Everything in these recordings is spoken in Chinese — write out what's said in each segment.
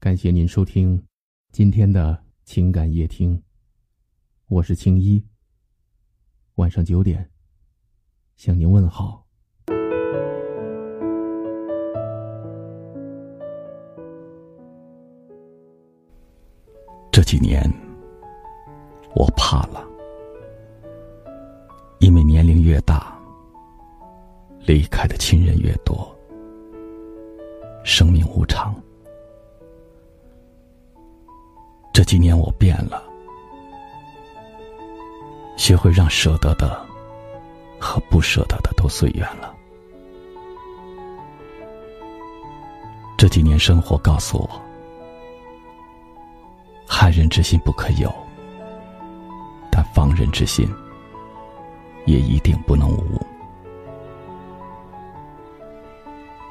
感谢您收听今天的情感夜听，我是青衣。晚上九点向您问好。这几年，我怕了，因为年龄越大，离开的亲人越多，生命无常。几年我变了，学会让舍得的和不舍得的都随缘了。这几年生活告诉我，害人之心不可有，但防人之心也一定不能无。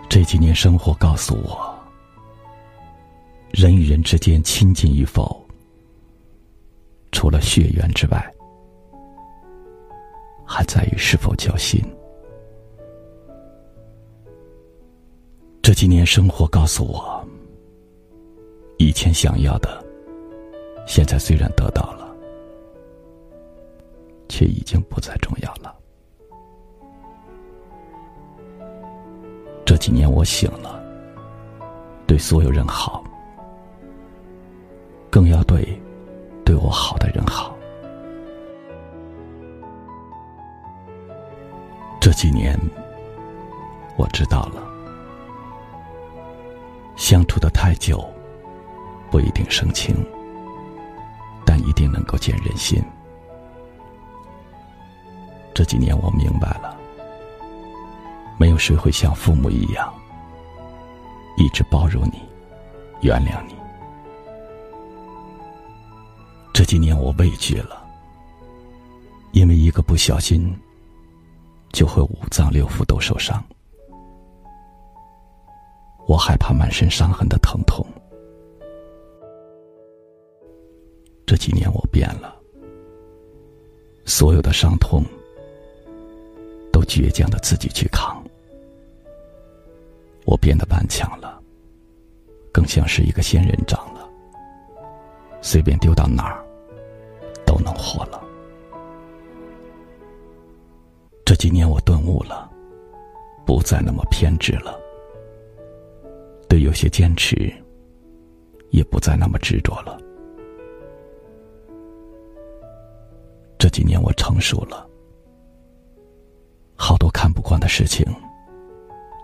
这几年生活告诉我。人与人之间亲近与否，除了血缘之外，还在于是否交心。这几年生活告诉我，以前想要的，现在虽然得到了，却已经不再重要了。这几年我醒了，对所有人好。更要对几年，我知道了，相处的太久，不一定生情，但一定能够见人心。这几年，我明白了，没有谁会像父母一样，一直包容你，原谅你。这几年我畏惧了，因为一个不小心，就会五脏六腑都受伤。我害怕满身伤痕的疼痛。这几年我变了，所有的伤痛都倔强的自己去扛。我变得顽强了，更像是一个仙人掌了，随便丢到哪儿。都能活了。几年我顿悟了，不再那么偏执了，对有些坚持也不再那么执着了。这几年我成熟了，好多看不惯的事情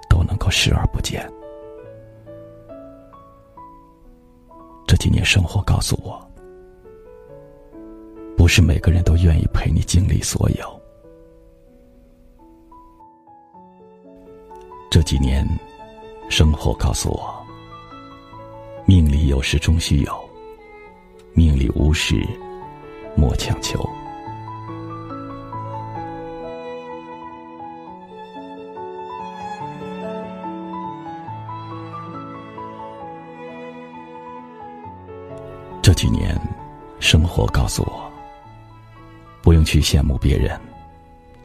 都能够视而不见。这几年生活告诉我。不是每个人都愿意陪你经历所有。这几年，生活告诉我：命里有时终须有，命里无时莫强求。这几年，生活告诉我。不用去羡慕别人，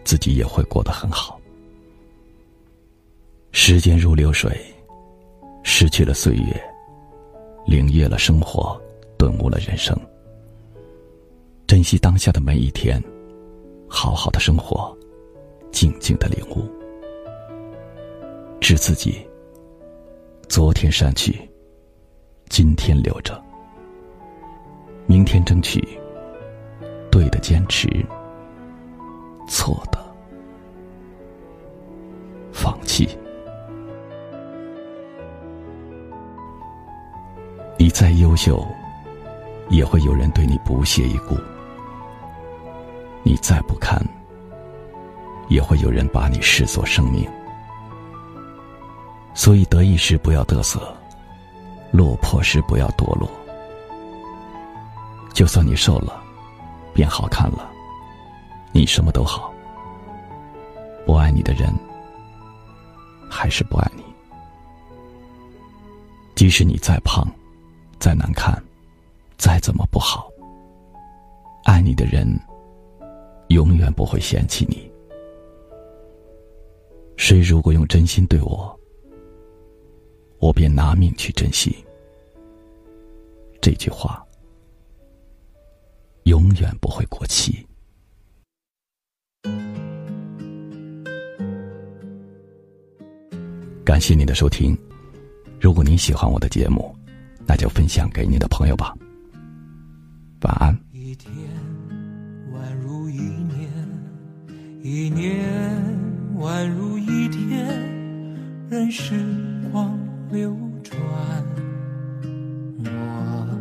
自己也会过得很好。时间如流水，失去了岁月，领略了生活，顿悟了人生。珍惜当下的每一天，好好的生活，静静的领悟。致自己：昨天删去，今天留着，明天争取。对的坚持，错的你再优秀，也会有人对你不屑一顾；你再不堪，也会有人把你视作生命。所以得意时不要得瑟，落魄时不要堕落。就算你瘦了。变好看了，你什么都好。不爱你的人，还是不爱你。即使你再胖，再难看，再怎么不好，爱你的人，永远不会嫌弃你。谁如果用真心对我，我便拿命去珍惜。这句话永远不会过期。感谢您的收听，如果您喜欢我的节目，那就分享给你的朋友吧。晚安。一天宛如一年，一年宛如一天，任时光流转，我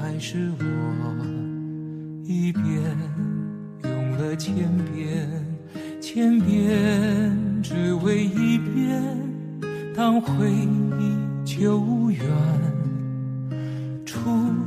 还是我，一遍用了千遍，千遍只为一遍。当回忆久远，